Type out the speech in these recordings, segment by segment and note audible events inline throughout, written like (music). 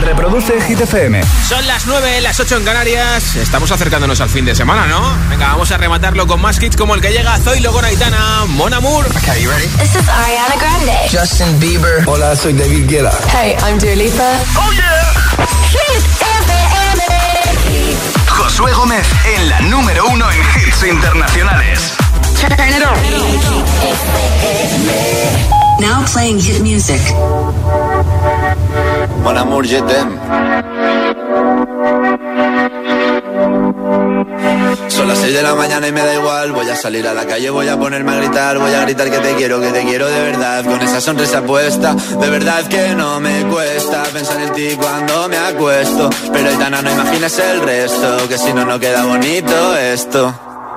Reproduce Hit FM. Son las 9, las 8 en Canarias. Estamos acercándonos al fin de semana, ¿no? Venga, vamos a rematarlo con más hits como el que llega Zoilo con Aitana, Mon Amour. Okay, you ready? This is Ariana Grande. Justin Bieber. Hola, soy David Guetta. Hey, I'm Dua Lipa. ¡Oh, yeah! Hit FM. Josué Gómez en la número uno en hits internacionales. Turn it on. Now playing hit music. Mon amour, je. Son las 6 de la mañana y me da igual. Voy a salir a la calle, voy a ponerme a gritar. Voy a gritar que te quiero, que te quiero de verdad. Con esa sonrisa puesta, de verdad que no me cuesta pensar en ti cuando me acuesto. Pero Aitana, no imaginas el resto, que si no, no queda bonito esto.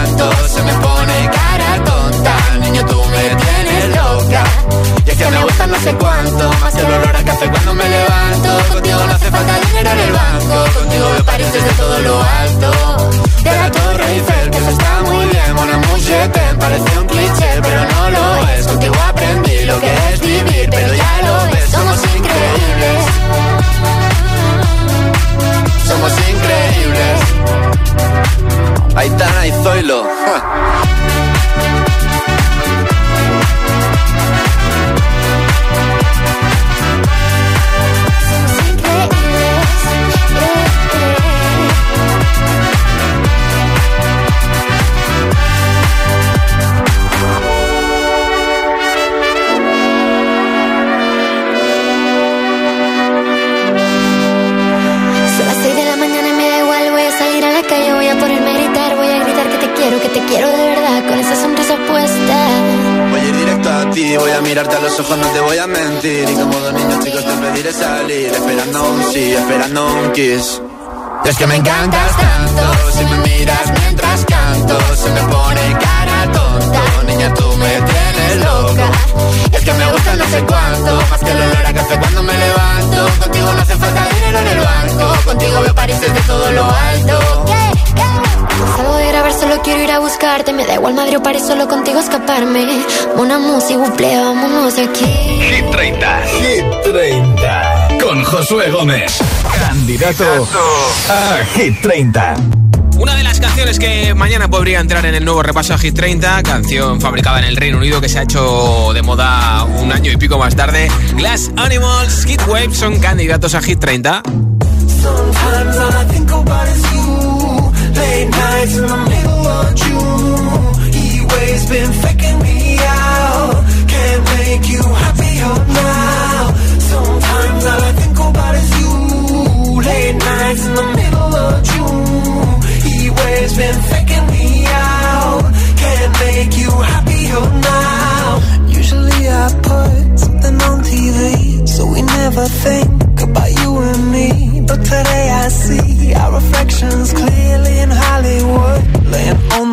Se me pone cara tonta. Niño, tú me tienes loca. Y es que me gusta no sé cuánto Más el olor a café cuando me levanto Aitana y Zoilo. Y es que me encantas tanto, si me miras mientras canto, se me pone cara tonta. Niña, tú me tienes loca. Y es que me gusta no sé cuánto, más que el olor a café cuando me levanto. Contigo no hace falta dinero en el banco, contigo veo París desde todo lo alto. Salgo de grabar, solo quiero ir a buscarte. Me da igual Madrid o París, solo contigo escaparme. Una música, buple, vámonos aquí. Hit 30. Hit 30. Con Josué Gómez. Candidato a Hit 30. Una de las canciones que mañana podría entrar en el nuevo repaso a Hit 30, canción fabricada en el Reino Unido que se ha hecho de moda un año y pico más tarde. Glass Animals, Hit Wave son candidatos a Hit 30.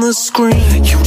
The screen. You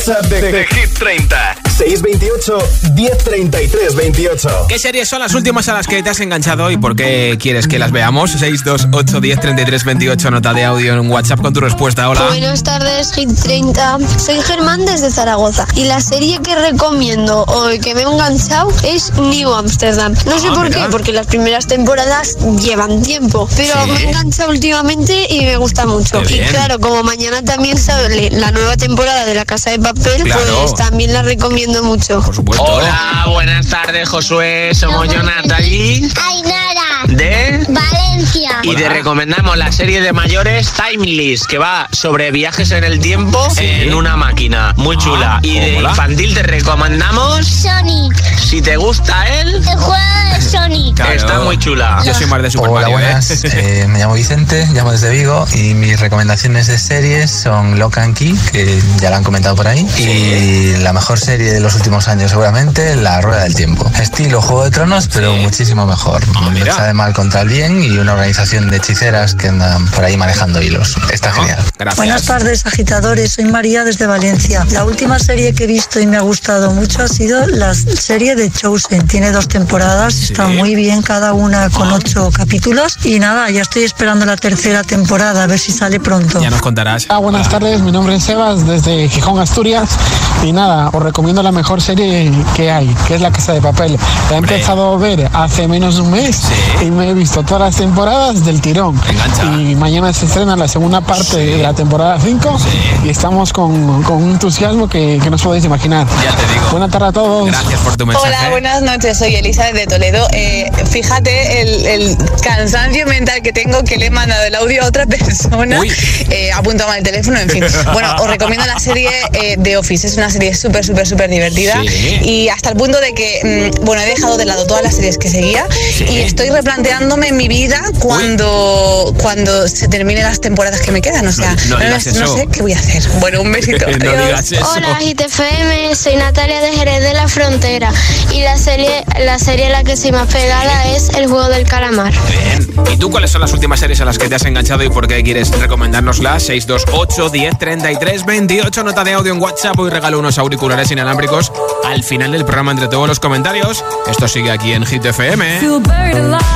WhatsApp de, de 628 1033 28. ¿Qué series son las últimas a las que te has enganchado y por qué quieres que las veamos? 628 1033 28, nota de audio en WhatsApp con tu respuesta. Hola. Buenas tardes, Hit 30. Soy Germán desde Zaragoza y la serie que recomiendo o que me he enganchado es New Amsterdam. No sé Ah, por mira. qué, porque las primeras temporadas llevan tiempo, pero Sí. me he enganchado últimamente y me gusta mucho. Qué Y bien. claro, como mañana también sale la nueva temporada de La Casa de Papel, Claro. pues también la recomiendo mucho. Por supuesto. Hola, buenas tardes, Josué. Somos yo, Natalie, Ainara, de... Valencia. Y te recomendamos la serie de mayores Timeless, que va sobre viajes en el tiempo en una máquina. Muy chula. Y de mola. infantil te recomendamos, Sonic, si te gusta él, el juego de Sonic. Claro. está muy chula. Yo soy más de Super Hola, Mario, ¿eh? buenas. (laughs) Eh, me llamo Vicente, llamo desde Vigo y mis recomendaciones de series son Lock and Key, que ya la han comentado por ahí, y la mejor serie de los últimos años seguramente, La Rueda del Tiempo. Estilo Juego de Tronos, pero muchísimo mejor. Ah, mira. De mal contra el bien y una organización de hechiceras que andan por ahí manejando hilos. Está genial. Gracias. Buenas tardes, agitadores. Soy María desde Valencia. La última serie que he visto y me ha gustado mucho ha sido la serie de Chosen. Tiene dos temporadas, está muy bien, cada una con ocho capítulos. Y nada, ya estoy esperando la tercera temporada, a ver si sale pronto. Ya nos contarás. Ah, buenas tardes, mi nombre es Sebas desde Gijón, Asturias. Y nada, os recomiendo la mejor serie que hay, que es La Casa de Papel. La he Hombre. empezado a ver hace menos de un mes Sí. Y me he visto todas las temporadas del tirón. Engancha. Y mañana se estrena la segunda parte de la temporada 5 y estamos con, con un entusiasmo que, que no os podéis imaginar. Ya te digo. Buena tarde a todos. Gracias por tu mensaje. Hola, buenas noches. Soy Elisa de Toledo. Eh, fíjate el, el cansancio mental que tengo que le he mandado el audio a otra (laughs) persona. Eh, apunto mal el teléfono, en fin. (laughs) Bueno, os recomiendo la serie eh, The Office. Es una serie súper, súper, súper divertida. Sí. Y hasta el punto de que, mm, bueno, he dejado de lado todas las series que seguía Sí. y estoy replanteándome mi vida cuando, cuando se terminen las temporadas que me quedan. O sea, No- sé qué voy a hacer. Bueno, un besito. (laughs) no Adiós. digas eso. Hola, GTFM, soy Natalia de Jerez de la Frontera y la serie, la serie a la que soy más pegada es El Juego del Calamar. Bien. ¿Y tú cuáles son las últimas series a las que te has enganchado y por qué quieres recomendárnoslas? 628 10 33 28, nota de audio en WhatsApp y regalo unos auriculares inalámbricos al final del programa entre todos los comentarios. Esto sigue aquí en Hit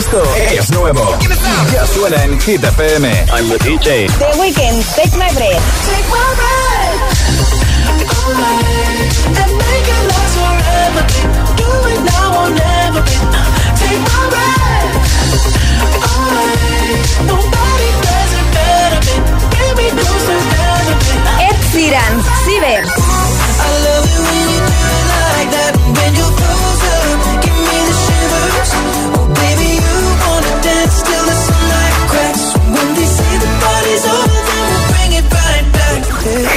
Esto es nuevo. Ya suena en Hit FM. I'm the DJ. The Weekend, Take My Breath.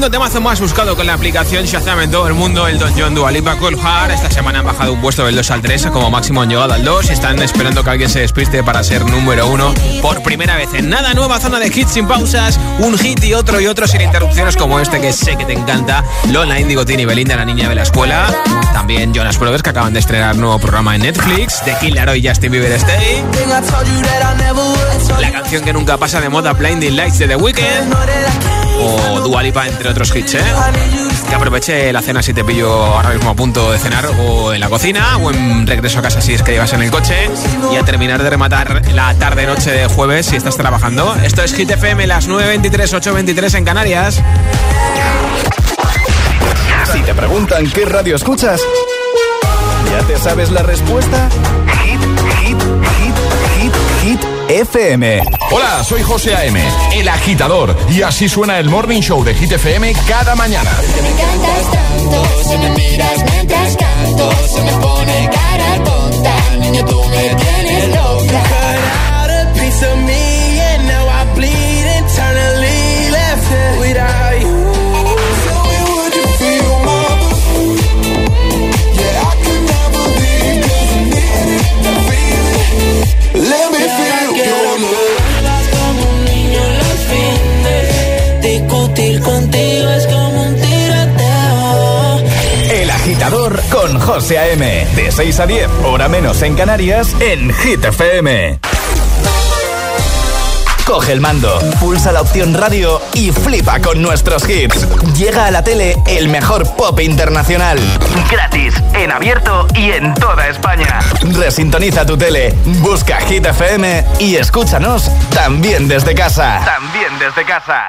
Segundo temazo más buscado con la aplicación Shazam en todo el mundo, el Don John Dualipa Cold Heart. Esta semana han bajado un puesto del 2 al 3, como máximo han llegado al 2 y están esperando que alguien se despiste para ser número uno por primera vez. En nada, nueva zona de hits sin pausas, un hit y otro y otro sin interrupciones como este que sé que te encanta. Lola, Indigo Tini, Belinda, la niña de la escuela. También Jonas Brothers que acaban de estrenar nuevo programa en Netflix. The Killer y Justin Bieber Stay. La canción que nunca pasa de moda, Blinding Lights de The Weeknd o Dualipa, entre otros hits, ¿eh? Que aproveche la cena si te pillo ahora mismo a punto de cenar o en la cocina o en regreso a casa si es que llevas en el coche y a terminar de rematar la tarde-noche de jueves si estás trabajando. Esto es Hit FM, las 9.23, 8.23 en Canarias. Si te preguntan qué radio escuchas, ¿ya te sabes la respuesta? Hit, hit, hit, hit, hit. FM. Hola, soy José A.M., el agitador, y así suena el Morning Show de Hit FM cada mañana. José. De 6 a 10, hora menos en Canarias, en Hit FM. Coge el mando, pulsa la opción radio y flipa con nuestros hits. Llega a la tele el mejor pop internacional. Gratis, en abierto y en toda España. Resintoniza tu tele, busca Hit FM y escúchanos también desde casa. También desde casa.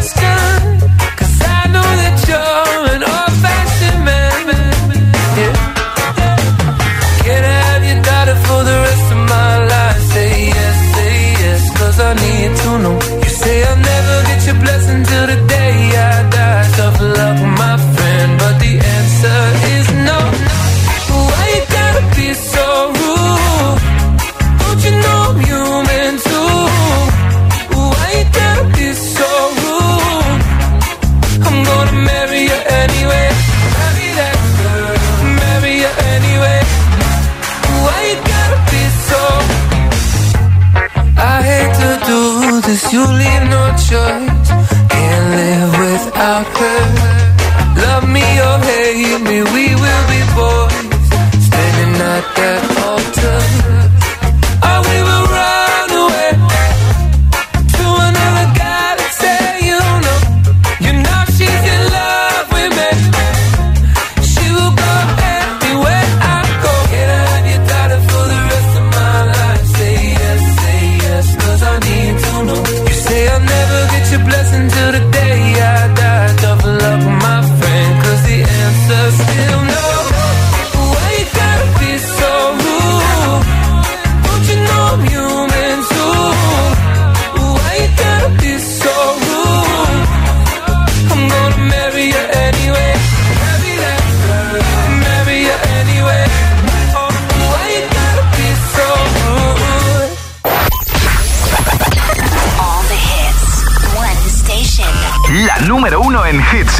You leave no choice. Can't live without her. Love me or hate me, we will be boys. Standing at that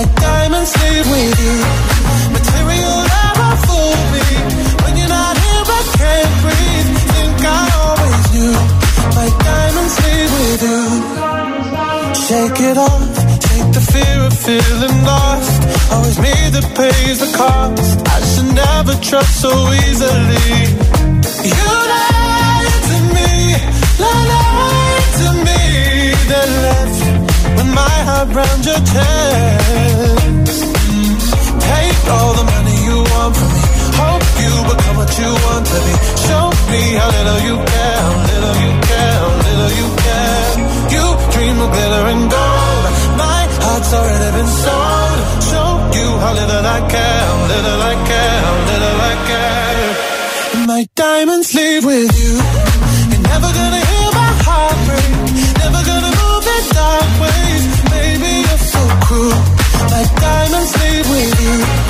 My diamonds leave with you. Material never fool me. When you're not here, I can't breathe. Think I always knew. My diamonds leave with you. Shake it off. Take the fear of feeling lost. Always me that pays the cost. I should never trust so easily. You lied to me, lied to me, then left with my heart round your chest. Take all the money you want from me. Hope you become what you want to be. Show me how little you care, how little you care, how little you care. You dream of glitter and gold. My heart's already been sold. Show you how little I care, how little I care, how little I care. My diamonds leave with you. Diamonds leave with you.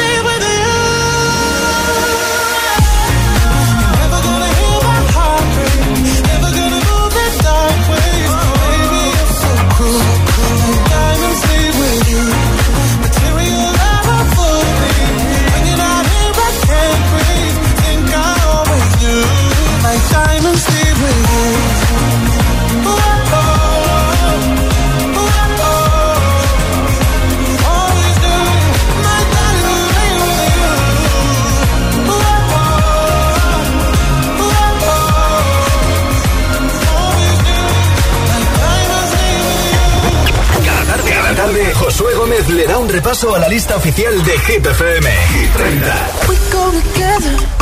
da un repaso a la lista oficial de Hit FM. Hit 30. We go together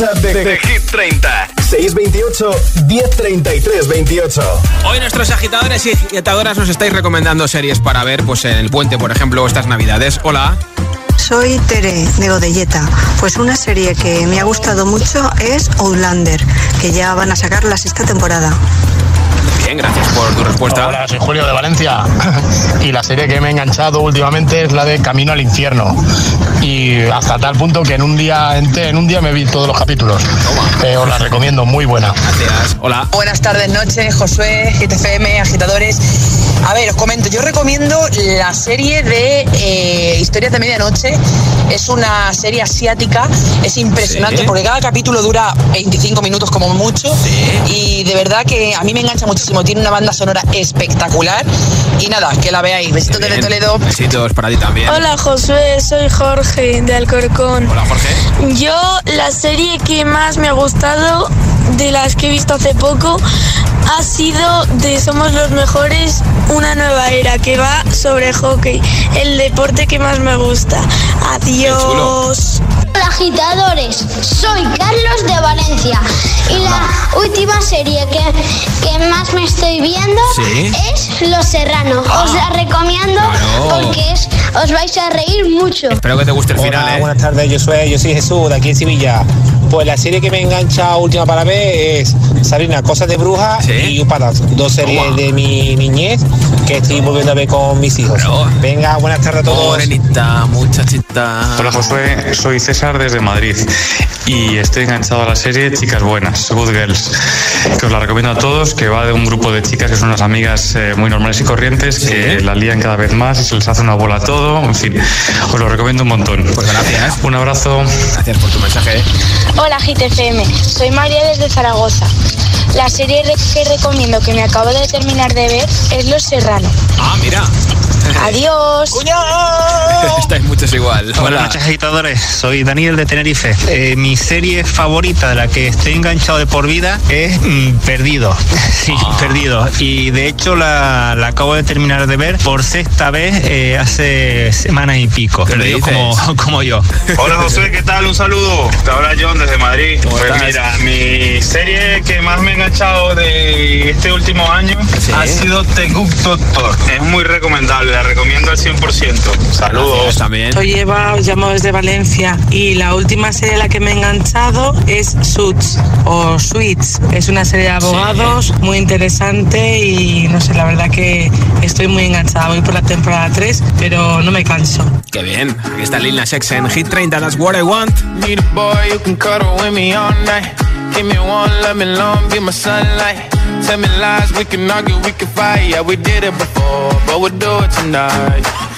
WhatsApp de, de Hit 30 628 1033 28 Hoy nuestros agitadores y agitadoras nos estáis recomendando series para ver, pues en el puente, por ejemplo, estas navidades. Hola. Soy Tere de Godelleta. Pues una serie que me ha gustado mucho es Outlander, que ya van a sacar la sexta temporada. Bien, gracias por tu respuesta. Hola, soy Julio de Valencia (laughs) y la serie que me ha enganchado últimamente es la de Camino al Infierno y hasta tal punto que en un día en un día me vi todos los capítulos. Eh, os la recomiendo, muy buena. Gracias. Hola. Buenas tardes, noches, Josué, GTFM, agitadores. A ver, os comento, yo recomiendo la serie de eh, Historias de Medianoche. Es una serie asiática, es impresionante Sí. porque cada capítulo dura 25 minutos como mucho. Y de verdad que a mí me engancha muchísimo. Tiene una banda sonora espectacular. Y nada, que la veáis. Besitos desde. Toledo. Besitos para ti también. Hola Josué, soy Jorge de Alcorcón. Hola, Jorge. Yo la serie que más me ha gustado de las que he visto hace poco ha sido de Somos los Mejores, una nueva era que va sobre hockey, el deporte que más me gusta. Adiós. Hola agitadores, soy Carlos y la última serie que, que más me estoy viendo Sí. es Los Serrano. Os la recomiendo Claro. porque es- os vais a reír mucho. Espero que te guste el final, ¿eh? buenas tardes, yo soy, yo soy Jesús, de aquí en Sevilla. Pues la serie que me engancha última para ver es Sarina, Cosas de Bruja y Upadas, dos series de mi niñez que estoy volviendo a ver con mis hijos. Venga, buenas tardes a todos. Morenita, muchachita. Hola Josué, soy César desde Madrid y estoy enganchado a la serie Chicas Buenas, Good Girls, que os la recomiendo a todos, que va de un grupo de chicas que son unas amigas eh, muy normales y corrientes, que la lían cada vez más y se les hace una bola todo, en fin, os lo recomiendo un montón. Pues gracias. Un abrazo. Gracias por tu mensaje. Hola GTFM, soy María desde Zaragoza. La serie que recomiendo que me acabo de terminar de ver es Los Serrano. Ah, mira. Adiós. (laughs) Estáis muchos igual. Buenas noches, agitadores. Soy Daniel de Tenerife. Eh, mi serie favorita de la que estoy enganchado de por vida es mm, Perdido. (laughs) Sí, Perdido. Y de hecho la, la acabo de terminar de ver por sexta vez eh, hace semana y pico. Perdido como, (laughs) como yo. Hola José, ¿qué tal? Un saludo. Te habla John desde Madrid. Pues estás? mira, mi serie que más me ha enganchado de este último año ha sido The Good Doctor. Es muy recomendable, la recomiendo al 100%. Saludos. también. Soy Eva, os llamo desde Valencia y la última serie a la que me he enganchado es Suits o Suits. Es una serie de abogados muy interesante y no sé, la verdad que estoy muy enganchada. Voy por la temporada 3, pero no me canso. Qué bien. Aquí está Lil Nas X en Hit 30. That's what I want. Need a boy you can cuddle with me all night. Give me one, let me long, be my sunlight. Tell me lies, we can argue, we can fight. Yeah, we did it before, but we'll do it tonight.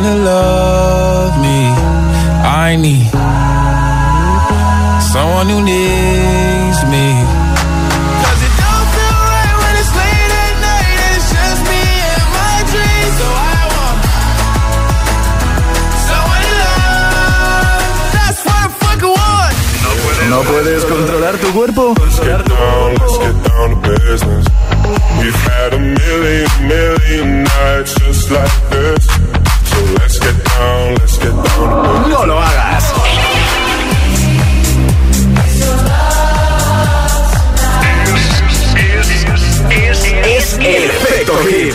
someone to love me. I need someone who needs me. Cause it don't feel right when it's late at night and it's just me and my dreams. So I want someone to love. That's what I fucking want. ¿No puedes controlar tu cuerpo? Let's get down, let's get down to business. We've had a million, million nights just like this. No lo hagas. Es el efecto hit.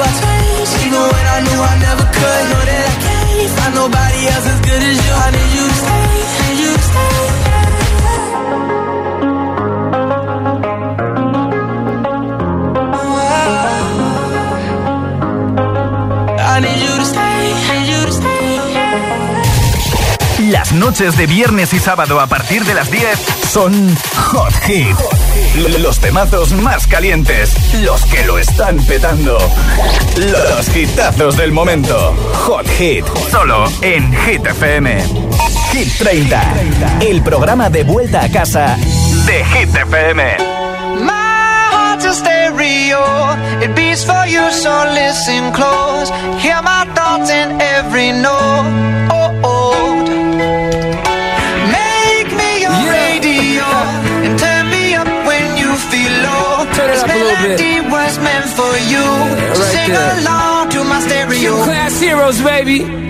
I changed, even when I knew I never could. Know that I can't find nobody else as good as you. I need you noches de viernes y sábado a partir de las 10 son Hot Hit. Los temazos más calientes, los que lo están petando. Los hitazos del momento. Hot Hit, solo en Hit FM. Hit 30, el programa de vuelta a casa de Hit FM. My heart's a stereo. It beats for you, so listen close. Hear my thoughts in every note. Melody was meant for you. so right sing there. along to my stereo. Class Heroes Heroes, baby.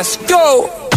Let's go.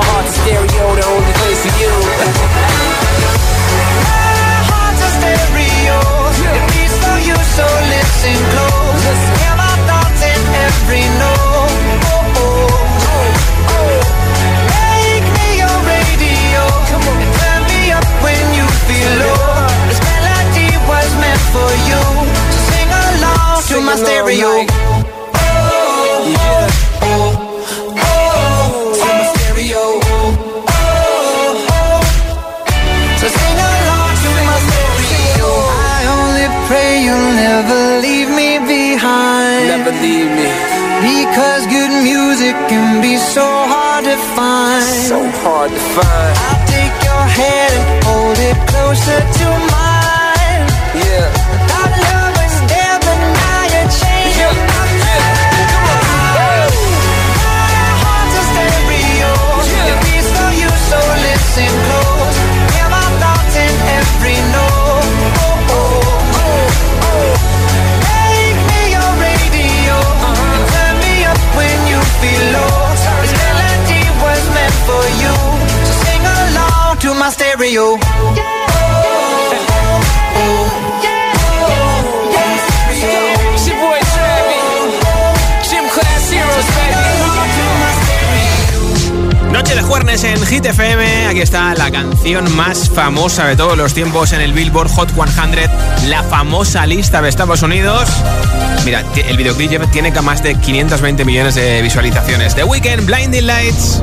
my heart's a stereo, the only place for you. My heart's a stereo, it beats for you, so listen close. Hear my thoughts in every note. Oh, oh, oh. Make me your radio, and turn me up when you feel low. This melody was meant for you, so sing along to my stereo. like- can be so hard to find. So hard to find. I'll take your hand and hold it closer to mine. Noche de jueves en Hit FM. Aquí está la canción más famosa de todos los tiempos en el Billboard Hot 100, la famosa lista de Estados Unidos. Mira, el videoclip tiene más de 520 millones de visualizaciones. The Weeknd, Blinding Lights.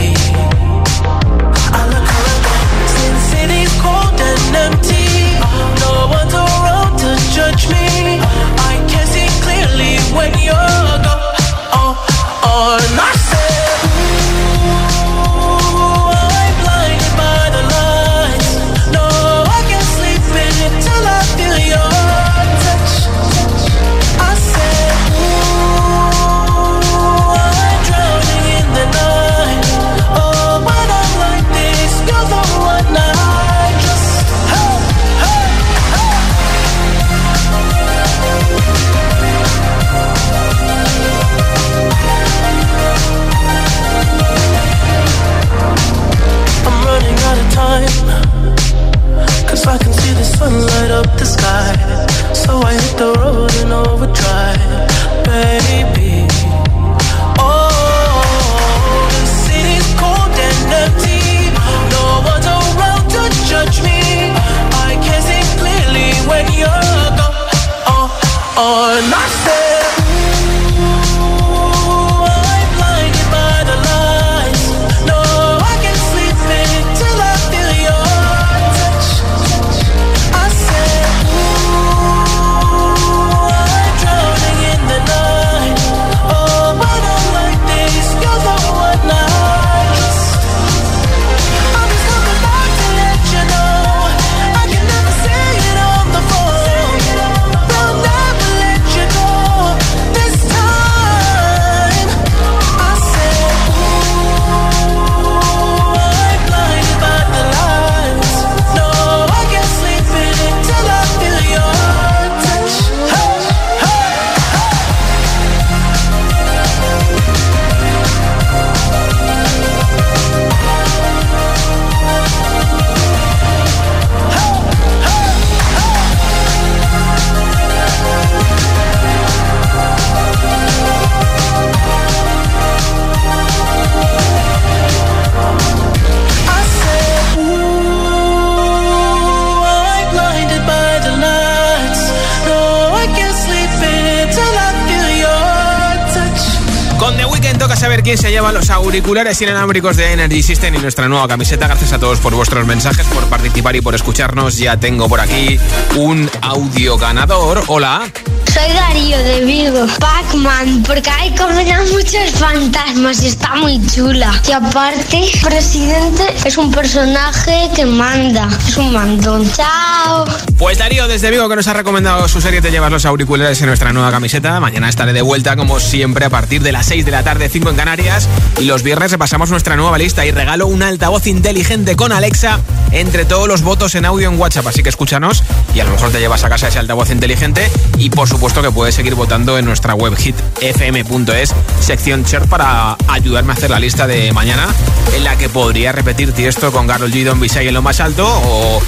Auriculares inalámbricos de Energy System y nuestra nueva camiseta. Gracias a todos por vuestros mensajes, por participar y por escucharnos. Ya tengo por aquí un audio ganador. Hola. Soy Darío de Vigo. Pac-Man, porque hay como muchos fantasmas y está muy chula. Y aparte, presidente es un personaje que manda. Es un mandón. Chao. Pues Darío desde Vigo que nos ha recomendado su serie Te llevas los auriculares en nuestra nueva camiseta. Mañana estaré de vuelta como siempre a partir de las 6 de la tarde, 5 en Canarias. Y los viernes repasamos nuestra nueva lista y regalo un altavoz inteligente con Alexa entre todos los votos en audio en WhatsApp. Así que escúchanos y a lo mejor te llevas a casa ese altavoz inteligente. Y por supuesto que puedes seguir votando en nuestra web hitfm.es, sección chat para ayudarme a hacer la lista de mañana en la que podría repetirte esto con Carol G. Don Bisay en lo más alto o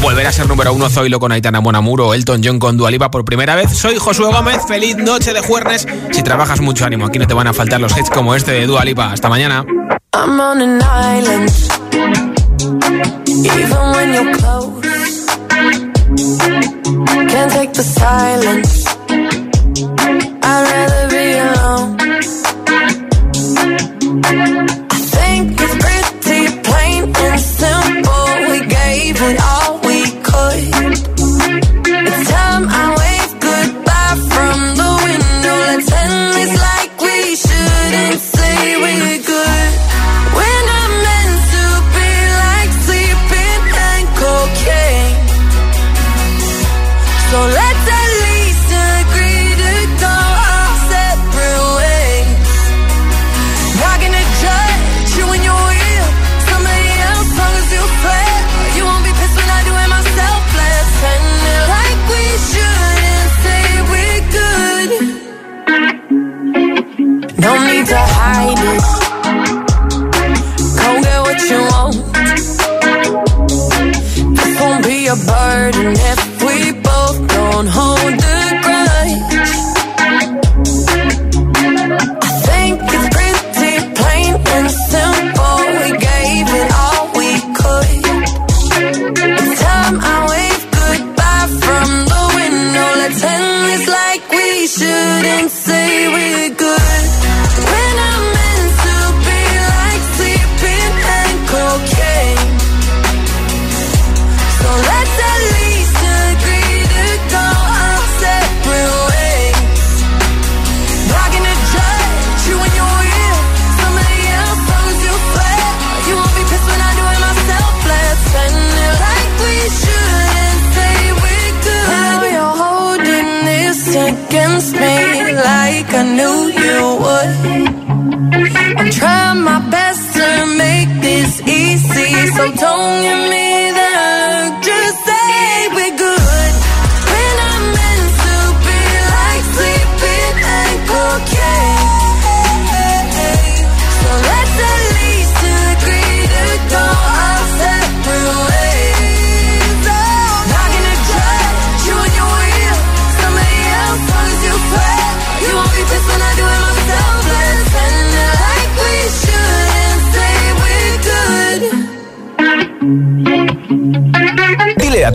volver a ser número uno Zoilo con Aitana Buenamuro o Elton John con Dualipa por primera vez. Soy Josué Gómez, feliz noche de jueves. Si trabajas mucho ánimo, aquí no te van a faltar los hits como este de Dualipa. Hasta mañana. I'd rather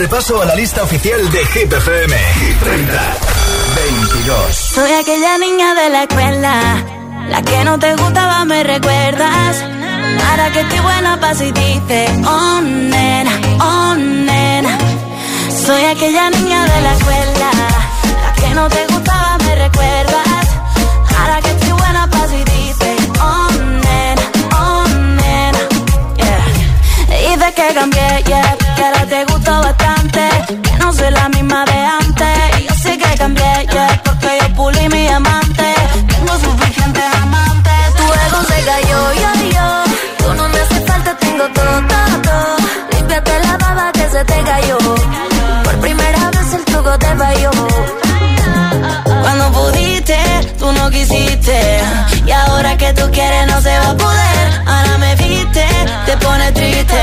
Repaso a la lista oficial de Hit FM. 30, 22. Soy aquella niña de la escuela, la que no te gustaba, me recuerdas. Ahora que estoy buena pa' si dice, oh nena, oh nena. Soy aquella niña de la escuela, la que no te gustaba, me recuerdas. Ahora que estoy buena pa' si dice, oh oh nena. Yeah. Y de que cambié, yeah, la misma de antes. Y yo sé que cambié, yeah, porque yo pulí mi amante. Tengo suficientes amantes. Tu ego se cayó, yo, yo. Tú no me hace falta, tengo todo, todo, todo. Límpiate la baba que se te cayó. Por primera vez el truco te falló. Cuando pudiste, tú no quisiste. Y ahora que tú quieres, no se va a poder. Ahora me viste, te pone triste.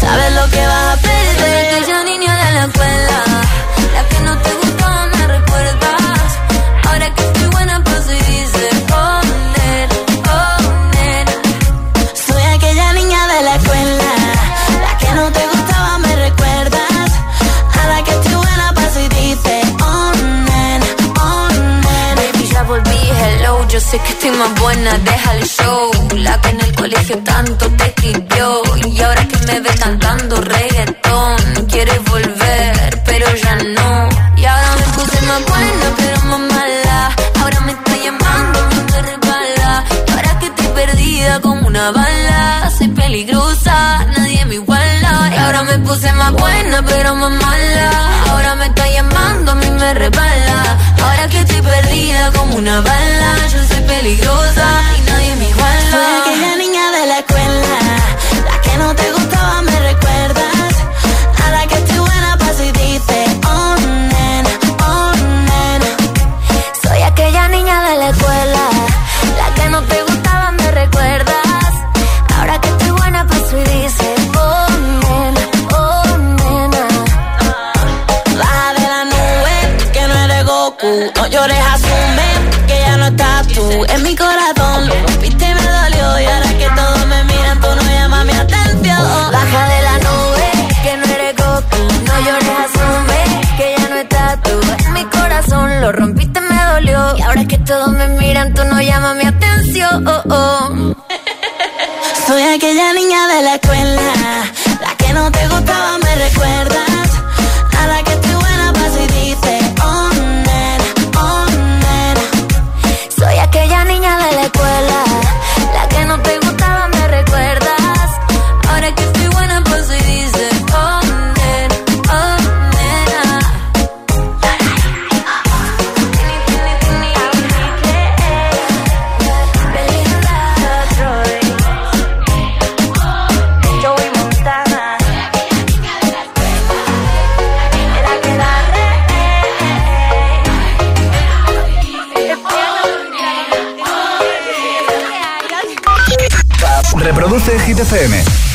Sabes lo que sé que estoy más buena, deja el show. La que en el colegio tanto te escribió. Y ahora que me ves cantando reggaetón, quieres volver ya no. Y ahora me puse más buena, pero más mala. Ahora me está llamando, me resbala. Ahora que estoy perdida como una bala. Soy peligrosa, nadie me iguala. Y ahora me puse más buena, pero más mala. Ahora me está llamando, a mí me resbala. Que estoy perdida como una bala. Yo soy peligrosa tú no llamas mi atención. Soy aquella niña de la escuela, la que no te gustaba, me recuerdas. FM.